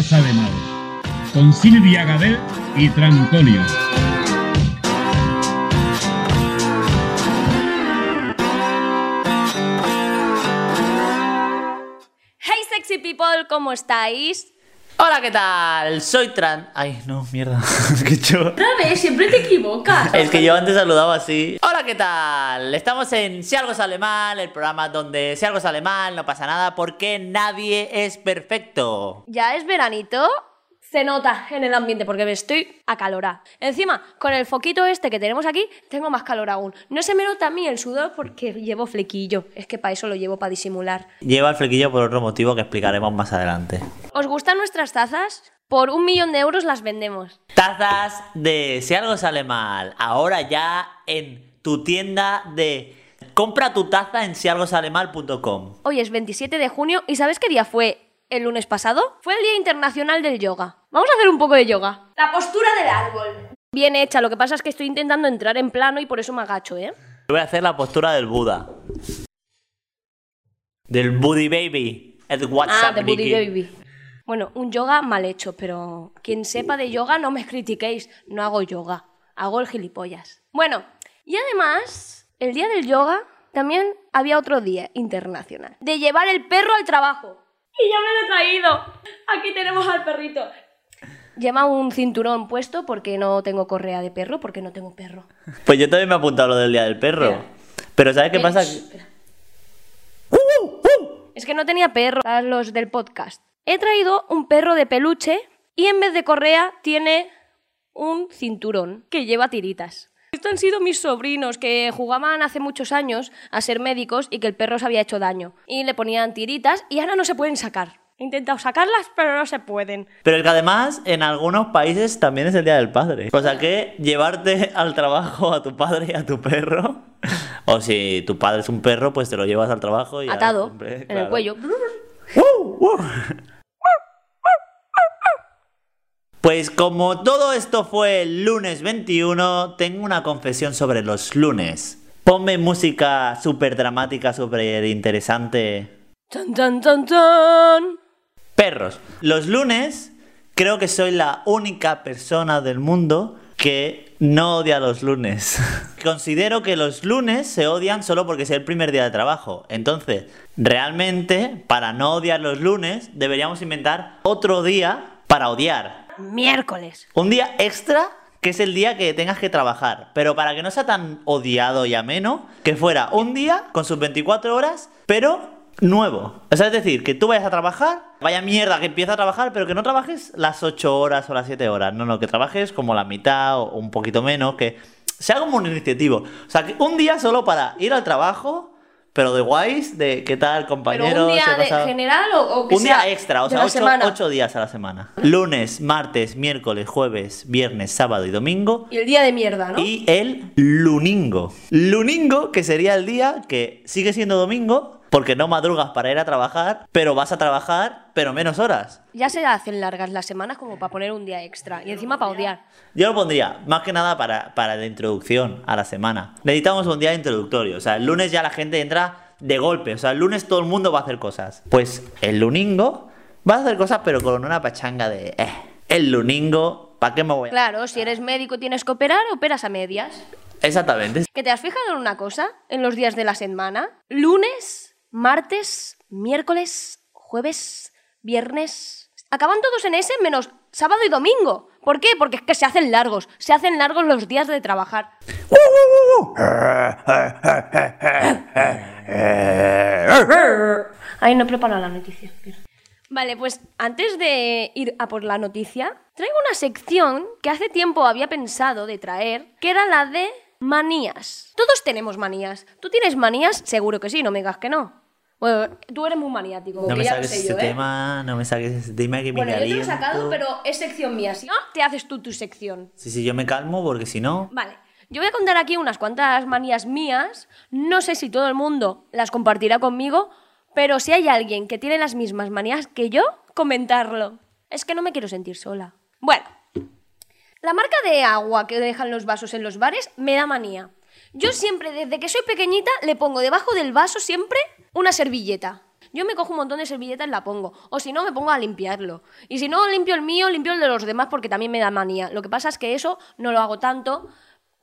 algo sale mal, con Silvia Gadel y Trancolio. Hey sexy people, ¿cómo estáis? Hola, ¿qué tal? Soy Tran. Ay, no, mierda. Qué chulo. Otra vez, siempre te equivocas. Es que yo antes saludaba así. Hola, ¿qué tal? Estamos en Si algo sale mal, el programa donde si algo sale mal no pasa nada porque nadie es perfecto. Ya es veranito. Se nota en el ambiente porque me estoy acalorada. Encima, con el foquito este que tenemos aquí, tengo más calor aún. No se me nota a mí el sudor porque llevo flequillo. Es que para eso lo llevo para disimular. Lleva el flequillo por otro motivo que explicaremos más adelante. ¿Os gustan nuestras tazas? Por un millón de euros las vendemos. Tazas de Si algo sale mal. Ahora ya en tu tienda de compra tu taza en sialgosalemal.com. Hoy es 27 de junio y ¿sabes qué día fue el lunes pasado? Fue el Día Internacional del Yoga. Vamos a hacer un poco de yoga. La postura del árbol. Bien hecha, lo que pasa es que estoy intentando entrar en plano y por eso me agacho, ¿eh? Voy a hacer la postura del Buda. Del Buddy Baby. El WhatsApp. Ah, de Buddy. Baby. Bueno, un yoga mal hecho, pero quien sepa de yoga no me critiquéis. No hago yoga, hago el gilipollas. Bueno, y además, el día del yoga también había otro día internacional. De llevar el perro al trabajo. Y ya me lo he traído. Aquí tenemos al perrito. Lleva un cinturón puesto porque no tengo correa de perro, porque no tengo perro. Pues yo también me he apuntado lo del día del perro. Espera. Pero ¿sabes qué Eh, pasa? espera. Es que no tenía perro, a los del podcast. He traído un perro de peluche y en vez de correa tiene un cinturón que lleva tiritas. Estos han sido mis sobrinos que jugaban hace muchos años a ser médicos y que el perro se había hecho daño. Y le ponían tiritas y ahora no se pueden sacar. He intentado sacarlas, pero no se pueden. Pero es que además en algunos países también es el día del padre. O sea que llevarte al trabajo a tu padre y a tu perro. O si tu padre es un perro, pues te lo llevas al trabajo y. Atado en el claro. cuello. Pues como todo esto fue el lunes 21, tengo una confesión sobre los lunes. Ponme música súper dramática, súper interesante. ¡Tan, tan, tan, tan! Perros. Los lunes creo que soy la única persona del mundo que no odia los lunes. Considero que los lunes se odian solo porque es el primer día de trabajo. Entonces, realmente, para no odiar los lunes, deberíamos inventar otro día para odiar. Miércoles. Un día extra que es el día que tengas que trabajar. Pero para que no sea tan odiado y ameno, que fuera un día con sus 24 horas, pero nuevo. O sea, es decir, que tú vayas a trabajar, vaya mierda que empieza a trabajar, pero que no trabajes las 8 horas o las 7 horas. No, no, que trabajes como la mitad o un poquito menos, que sea como un iniciativo. O sea, que un día solo para ir al trabajo, pero de guays, de qué tal, ¿Pero compañeros. un día de general o, o que un día extra, o sea, ocho días a la semana. Lunes, martes, miércoles, jueves, viernes, sábado y domingo. Y el día de mierda, ¿no? Y el luningo. Luningo, que sería el día que sigue siendo domingo, porque no madrugas para ir a trabajar, pero vas a trabajar, pero menos horas. Ya se hacen largas las semanas como para poner un día extra. Y encima para odiar. Yo lo pondría, más que nada para, para la introducción a la semana. Necesitamos un día introductorio. O sea, el lunes ya la gente entra de golpe. O sea, el lunes todo el mundo va a hacer cosas. Pues el luningo va a hacer cosas, pero con una pachanga de. eh, el luningo, ¿para qué me voy a.? Claro, si eres médico tienes que operar, operas a medias. Exactamente. ¿Que te has fijado en una cosa? En los días de la semana. Lunes, martes, miércoles, jueves, viernes. Acaban todos en ese menos sábado y domingo. ¿Por qué? Porque es que se hacen largos. Se hacen largos los días de trabajar. Ay, no he preparado la noticia. Vale, pues antes de ir a por la noticia, traigo una sección que hace tiempo había pensado de traer, que era la de manías. Todos tenemos manías. ¿Tú tienes manías? Seguro que sí, no me digas que no. Bueno, tú eres muy maniático, No me ya saques sé ese yo, ¿eh? tema, no me saques ese tema que me Bueno, yo te lo he caliento. sacado, pero es sección mía. Si no, te haces tú tu sección. Sí, sí, yo me calmo porque si no. Vale, yo voy a contar aquí unas cuantas manías mías. No sé si todo el mundo las compartirá conmigo, pero si hay alguien que tiene las mismas manías que yo, comentarlo. Es que no me quiero sentir sola. Bueno, la marca de agua que dejan los vasos en los bares me da manía. Yo siempre, desde que soy pequeñita, le pongo debajo del vaso siempre una servilleta. Yo me cojo un montón de servilletas y la pongo. O si no, me pongo a limpiarlo. Y si no limpio el mío, limpio el de los demás porque también me da manía. Lo que pasa es que eso no lo hago tanto,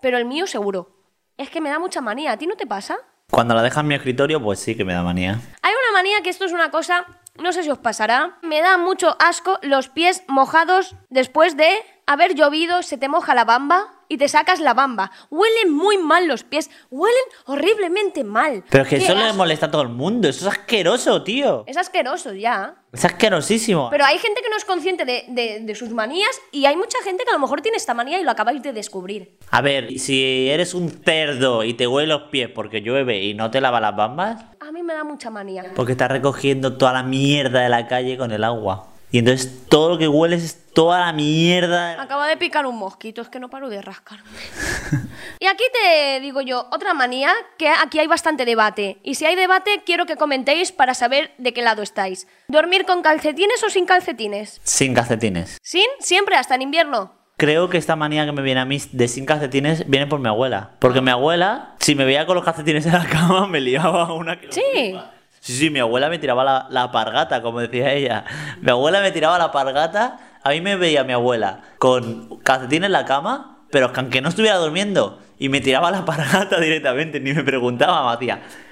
pero el mío seguro. Es que me da mucha manía. ¿A ti no te pasa? Cuando la dejas en mi escritorio, pues sí que me da manía. Hay una manía que esto es una cosa, no sé si os pasará. Me da mucho asco los pies mojados después de haber llovido, se te moja la bamba y te sacas la bamba. Huelen muy mal los pies, huelen horriblemente mal. Pero es que eso le molesta a todo el mundo. Eso es asqueroso, tío. Es asqueroso ya. Es asquerosísimo. Pero hay gente que no es consciente de, de- de sus manías y hay mucha gente que a lo mejor tiene esta manía y lo acabáis de descubrir. A ver, si eres un cerdo y te huele los pies porque llueve y no te lava las bambas, me da mucha manía. porque estás recogiendo toda la mierda de la calle con el agua. Y entonces todo lo que hueles es toda la mierda. Acaba de picar un mosquito, es que no paro de rascarme. y aquí te digo yo, otra manía, que aquí hay bastante debate. Y si hay debate, quiero que comentéis para saber de qué lado estáis. ¿Dormir con calcetines o sin calcetines? Sin calcetines. ¿Sin? Siempre, hasta en invierno. Creo que esta manía que me viene a mí de sin calcetines viene por mi abuela. Porque mi abuela, si me veía con los calcetines en la cama, me liaba una que... Sí. Sí, sí, mi abuela me tiraba la, la pargata, como decía ella. Mi abuela me tiraba la pargata. A mí me veía mi abuela con calcetines en la cama, pero que aunque no estuviera durmiendo, y me tiraba la pargata directamente, ni me preguntaba, me hacía... ¡Guau! ¡Guau!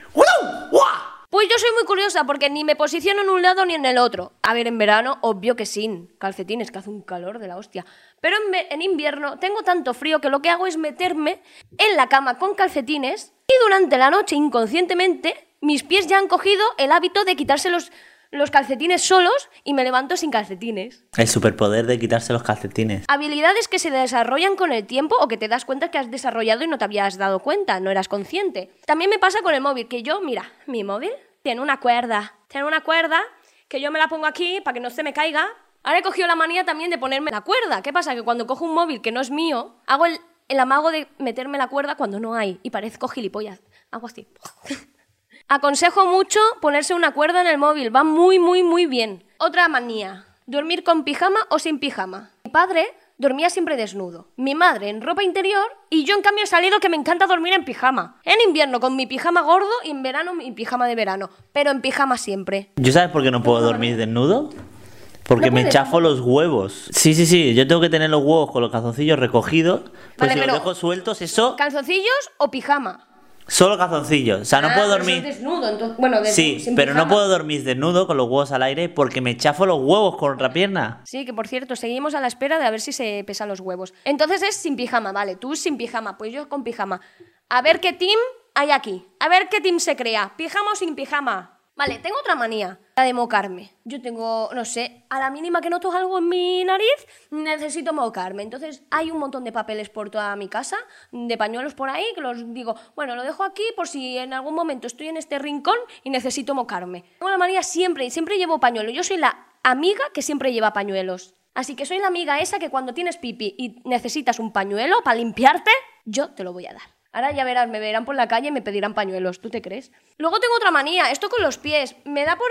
Pues yo soy muy curiosa porque ni me posiciono en un lado ni en el otro. A ver, en verano, obvio que sin calcetines, que hace un calor de la hostia. Pero en, invierno tengo tanto frío que lo que hago es meterme en la cama con calcetines y durante la noche, inconscientemente, mis pies ya han cogido el hábito de quitarse los, los calcetines solos y me levanto sin calcetines. El superpoder de quitarse los calcetines. Habilidades que se desarrollan con el tiempo o que te das cuenta que has desarrollado y no te habías dado cuenta, no eras consciente. También me pasa con el móvil, que yo, mira, mi móvil tiene una cuerda. Tiene una cuerda que yo me la pongo aquí para que no se me caiga. Ahora he cogido la manía también de ponerme la cuerda. ¿Qué pasa? Que cuando cojo un móvil que no es mío, hago el, el amago de meterme la cuerda cuando no hay y parezco gilipollas. Hago así. Aconsejo mucho ponerse una cuerda en el móvil, va muy, muy, muy bien. Otra manía, dormir con pijama o sin pijama. Mi padre dormía siempre desnudo, mi madre en ropa interior y yo en cambio he salido que me encanta dormir en pijama. En invierno con mi pijama gordo y en verano mi pijama de verano, pero en pijama siempre. ¿Yo sabes por qué no puedo dormir desnudo? Porque No me chafo los huevos. Sí, sí, sí. Yo tengo que tener los huevos con los calzoncillos recogidos. Pues Vale, si los dejo sueltos, eso. ¿Calzoncillos o pijama? Solo calzoncillos. O sea, no Ah, puedo pero dormir. sos desnudo, entonces, bueno, desnudo, Sí, pero no puedo dormir desnudo con los huevos al aire porque me chafo los huevos con otra pierna. Sí, que por cierto, seguimos a la espera de a ver si se pesan los huevos. Entonces es sin pijama, vale, tú sin pijama, pues yo con pijama. A ver qué team hay aquí. A ver qué team se crea. ¿Pijama o sin pijama? Vale, tengo otra manía, la de mocarme. Yo tengo, no sé, a la mínima que noto algo en mi nariz, necesito mocarme. Entonces hay un montón de papeles por toda mi casa, de pañuelos por ahí, que los digo, bueno, lo dejo aquí por si en algún momento estoy en este rincón y necesito mocarme. Tengo la manía siempre, y siempre llevo pañuelo. Yo soy la amiga que siempre lleva pañuelos. Así que soy la amiga esa que cuando tienes pipi y necesitas un pañuelo para limpiarte, yo te lo voy a dar. Ahora ya verás, me verán por la calle y me pedirán pañuelos, ¿tú te crees? Luego tengo otra manía, esto con los pies. Me da por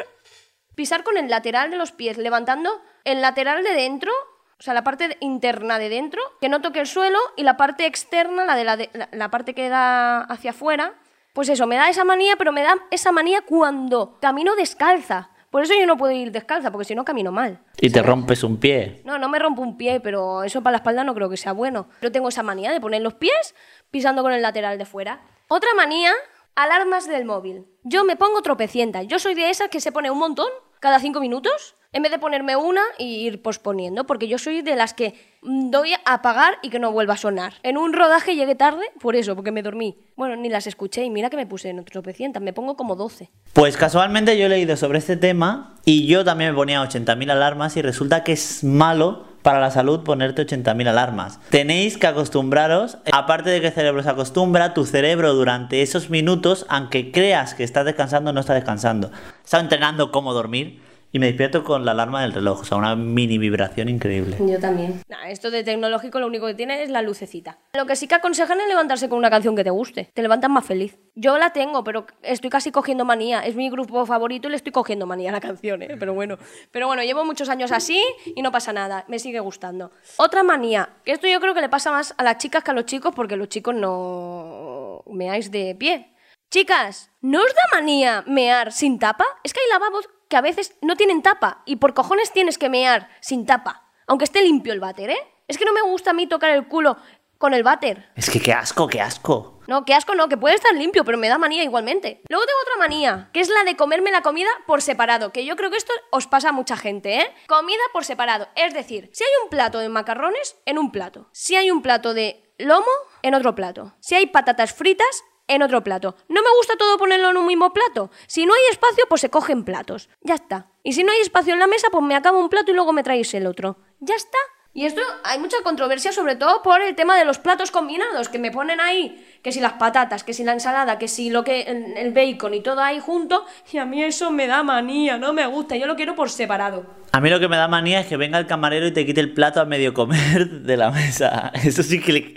pisar con el lateral de los pies, levantando el lateral de dentro, o sea, la parte interna de dentro, que no toque el suelo, y la parte externa, la de la, de- la- la parte que da hacia afuera. Pues eso, me da esa manía, pero me da esa manía cuando camino descalza. Por eso yo no puedo ir descalza, porque si no camino mal. Y te rompes un pie. No, no me rompo un pie, pero eso para la espalda no creo que sea bueno. Yo tengo esa manía de poner los pies pisando con el lateral de fuera. Otra manía, alarmas del móvil. Yo me pongo tropecientas. Yo soy de esas que se pone un montón cada cinco minutos, en vez de ponerme una y ir posponiendo, porque yo soy de las que doy a apagar y que no vuelva a sonar. En un rodaje llegué tarde, por eso, porque me dormí. Bueno, ni las escuché y mira que me puse en tropecientas, me pongo como 12. Pues casualmente yo he leído sobre este tema y yo también me ponía 80.000 alarmas y resulta que es malo para la salud ponerte 80.000 alarmas. Tenéis que acostumbraros, aparte de que el cerebro se acostumbra, tu cerebro durante esos minutos, aunque creas que estás descansando, no está descansando. Estaba entrenando cómo dormir y me despierto con la alarma del reloj, o sea, una mini vibración increíble. Yo también. esto de tecnológico lo único que tiene es la lucecita. Lo que sí que aconsejan es levantarse con una canción que te guste. Te levantas más feliz. Yo la tengo, pero estoy casi cogiendo manía. Es mi grupo favorito y le estoy cogiendo manía a la canción, ¿eh? Pero bueno. Pero bueno, llevo muchos años así y no pasa nada. Me sigue gustando. Otra manía, que esto yo creo que le pasa más a las chicas que a los chicos porque los chicos no meáis de pie. Chicas, ¿no os da manía mear sin tapa? Es que hay lavabos que a veces no tienen tapa y por cojones tienes que mear sin tapa, aunque esté limpio el váter, ¿eh? Es que no me gusta a mí tocar el culo con el váter. Es que qué asco, qué asco. No, qué asco no, que puede estar limpio, pero me da manía igualmente. Luego tengo otra manía, que es la de comerme la comida por separado, que yo creo que esto os pasa a mucha gente, ¿eh? Comida por separado, es decir, si hay un plato de macarrones, en un plato. Si hay un plato de lomo, en otro plato. Si hay patatas fritas, en otro plato. No me gusta todo ponerlo en un mismo plato. Si no hay espacio, pues se cogen platos. Ya está. Y si no hay espacio en la mesa, pues me acabo un plato y luego me traéis el otro. Ya está. Y esto hay mucha controversia sobre todo por el tema de los platos combinados, que me ponen ahí, que si las patatas, que si la ensalada, que si lo que el bacon y todo ahí junto, y a mí eso me da manía, no me gusta, yo lo quiero por separado. A mí lo que me da manía es que venga el camarero y te quite el plato a medio comer de la mesa. Eso sí que le,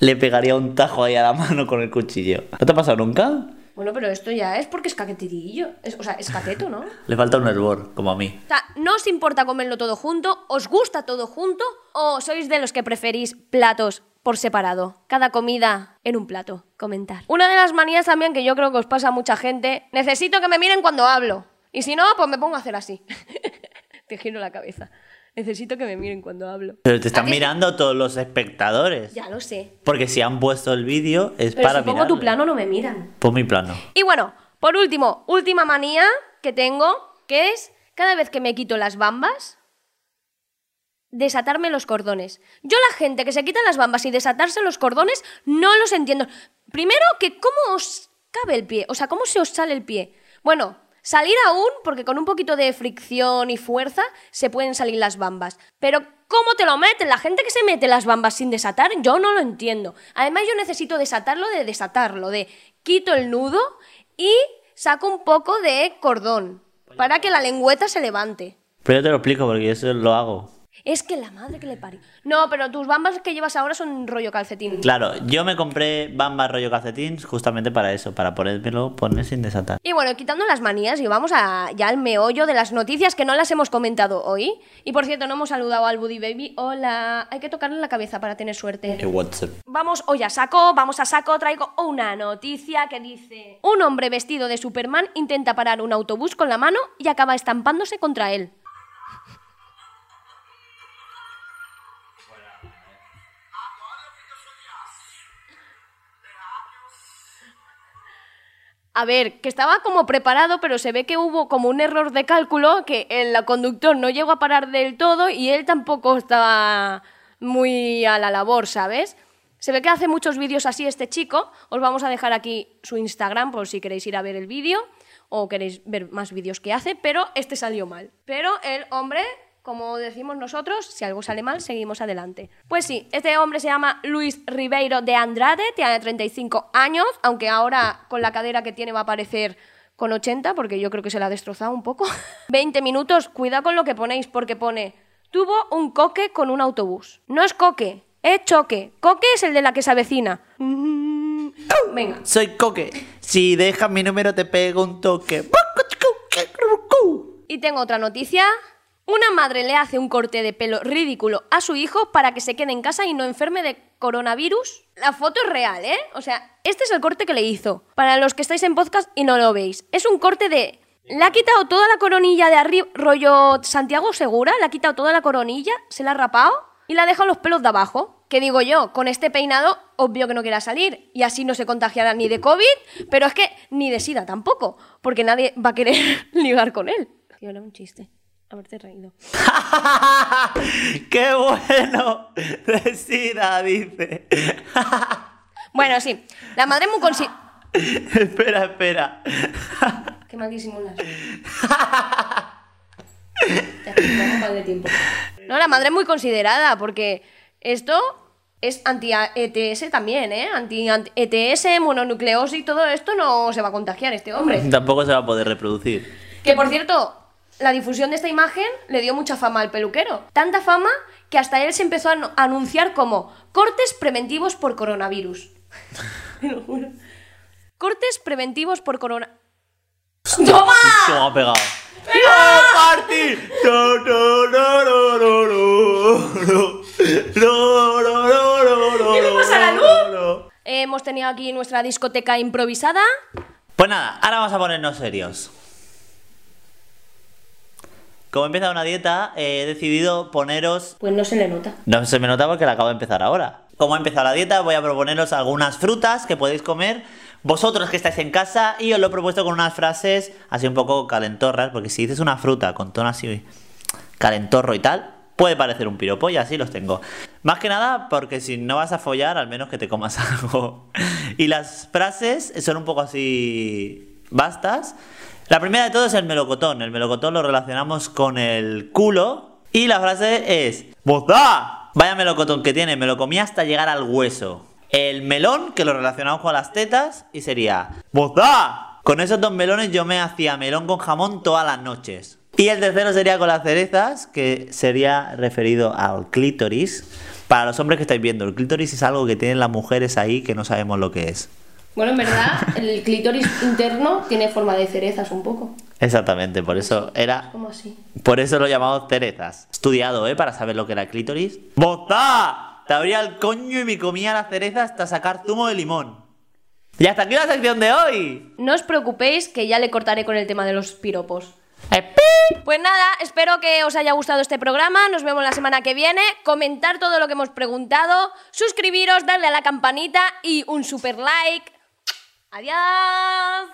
le pegaría un tajo ahí a la mano con el cuchillo. ¿No te ha pasado nunca? Bueno, pero esto ya es porque es caquetidillo, es, o sea, es cateto, ¿no? Le falta un hervor, como a mí. O sea, ¿no os importa comerlo todo junto? ¿Os gusta todo junto? ¿O sois de los que preferís platos por separado? Cada comida en un plato. Comentar. Una de las manías también que yo creo que os pasa a mucha gente, necesito que me miren cuando hablo. Y si no, pues me pongo a hacer así. Te giro la cabeza. Necesito que me miren cuando hablo. Pero te están mirando todos los espectadores. Ya lo sé. Porque si han puesto el vídeo es Pero para si pongo mirarlo. tu plano no me miran. Pon mi plano. Y bueno, por último, última manía que tengo, que es cada vez que me quito las bambas, desatarme los cordones. Yo la gente que se quita las bambas y desatarse los cordones no los entiendo. Primero, que cómo os cabe el pie, o sea, cómo se os sale el pie. Bueno, salir aún, porque con un poquito de fricción y fuerza se pueden salir las bambas. Pero ¿cómo te lo meten? La gente que se mete las bambas sin desatar, yo no lo entiendo. Además, yo necesito desatarlo de desatarlo, de quito el nudo y saco un poco de cordón para que la lengüeta se levante. Pero yo te lo explico porque eso lo hago. Es que la madre que le parió. No, pero tus bambas que llevas ahora son rollo calcetín. Claro, yo me compré bambas rollo calcetín justamente para eso, para ponérmelo poner sin desatar. Y bueno, quitando las manías, y vamos a, ya al meollo de las noticias que no las hemos comentado hoy. Y por cierto, no hemos saludado al Buddy Baby. Hola, hay que tocarle la cabeza para tener suerte. ¿Qué WhatsApp? Vamos hoy a saco, vamos a saco, traigo una noticia que dice... Un hombre vestido de Superman intenta parar un autobús con la mano y acaba estampándose contra él. A ver, que estaba como preparado, pero se ve que hubo como un error de cálculo, que el conductor no llegó a parar del todo y él tampoco estaba muy a la labor, ¿sabes? Se ve que hace muchos vídeos así este chico. Os vamos a dejar aquí su Instagram por si queréis ir a ver el vídeo o queréis ver más vídeos que hace, pero este salió mal. Pero el hombre, como decimos nosotros, si algo sale mal, seguimos adelante. Pues sí, este hombre se llama Luis Ribeiro de Andrade, tiene 35 años, aunque ahora con la cadera que tiene va a parecer con 80, porque yo creo que se la ha destrozado un poco. 20 minutos, cuidado con lo que ponéis, porque pone, tuvo un coque con un autobús. No es coque, es choque. Coque es el de la que se avecina. Venga. Soy Coque. Si dejas mi número te pego un toque. Y tengo otra noticia. Una madre le hace un corte de pelo ridículo a su hijo para que se quede en casa y no enferme de coronavirus. La foto es real, ¿eh? O sea, este es el corte que le hizo. Para los que estáis en podcast y no lo veis. Es un corte de... Le ha quitado toda la coronilla de arriba, rollo Santiago Segura, le ha quitado toda la coronilla, se la ha rapado y le ha dejado los pelos de abajo. Que digo yo, con este peinado, obvio que no quiera salir y así no se contagiará ni de COVID, pero es que ni de SIDA tampoco, porque nadie va a querer ligar con él. Tío, era un chiste. Haberte reído. ¡Qué bueno! Decida, dice. Bueno, sí. La madre es muy consi... espera, espera. Qué mal disimulas. Tiempo. No, la madre es muy considerada porque esto es anti-ETS también, ¿eh? Anti-ETS, mononucleosis y todo esto no se va a contagiar este hombre. Tampoco se va a poder reproducir. Que por cierto, la difusión de esta imagen le dio mucha fama al peluquero. Tanta fama que hasta él se empezó a anu- a anunciar como cortes preventivos por coronavirus. Te lo juro. Cortes preventivos por corona. ¡Toma! ¿Cómo ha pegado? ¡No, party! No, no, no, no, no, no, no. No, no, no, no, ¿Qué le pasa a la luz? hemos tenido aquí nuestra discoteca improvisada. Pues nada, ahora vamos a ponernos serios. Como he empezado una dieta, he decidido poneros... Pues no se le nota. No se me nota porque la acabo de empezar ahora. Como he empezado la dieta, voy a proponeros algunas frutas que podéis comer vosotros que estáis en casa y os lo he propuesto con unas frases así un poco calentorras, porque si dices una fruta con tono así calentorro y tal, puede parecer un piropo y así los tengo. Más que nada porque si no vas a follar, al menos que te comas algo. Y las frases son un poco así bastas. La primera de todo es el melocotón. El melocotón lo relacionamos con el culo. Y la frase es: ¡Bozá! Vaya melocotón que tiene, me lo comí hasta llegar al hueso. El melón, que lo relacionamos con las tetas, y sería: ¡Bozá! Con esos dos melones yo me hacía melón con jamón todas las noches. Y el tercero sería con las cerezas, que sería referido al clítoris. Para los hombres que estáis viendo, el clítoris es algo que tienen las mujeres ahí que no sabemos lo que es. Bueno, en verdad, el clítoris interno tiene forma de cerezas un poco. Exactamente, por eso era. Como así. Por eso lo llamamos cerezas. Estudiado, ¿eh? Para saber lo que era el clítoris. ¡Bozá! Te abría el coño y me comía la cereza hasta sacar zumo de limón. Y hasta aquí la sección de hoy. No os preocupéis que ya le cortaré con el tema de los piropos. Eh. Pues nada, espero que os haya gustado este programa. Nos vemos la semana que viene. Comentar todo lo que hemos preguntado. Suscribiros, darle a la campanita y un super like. Adiós.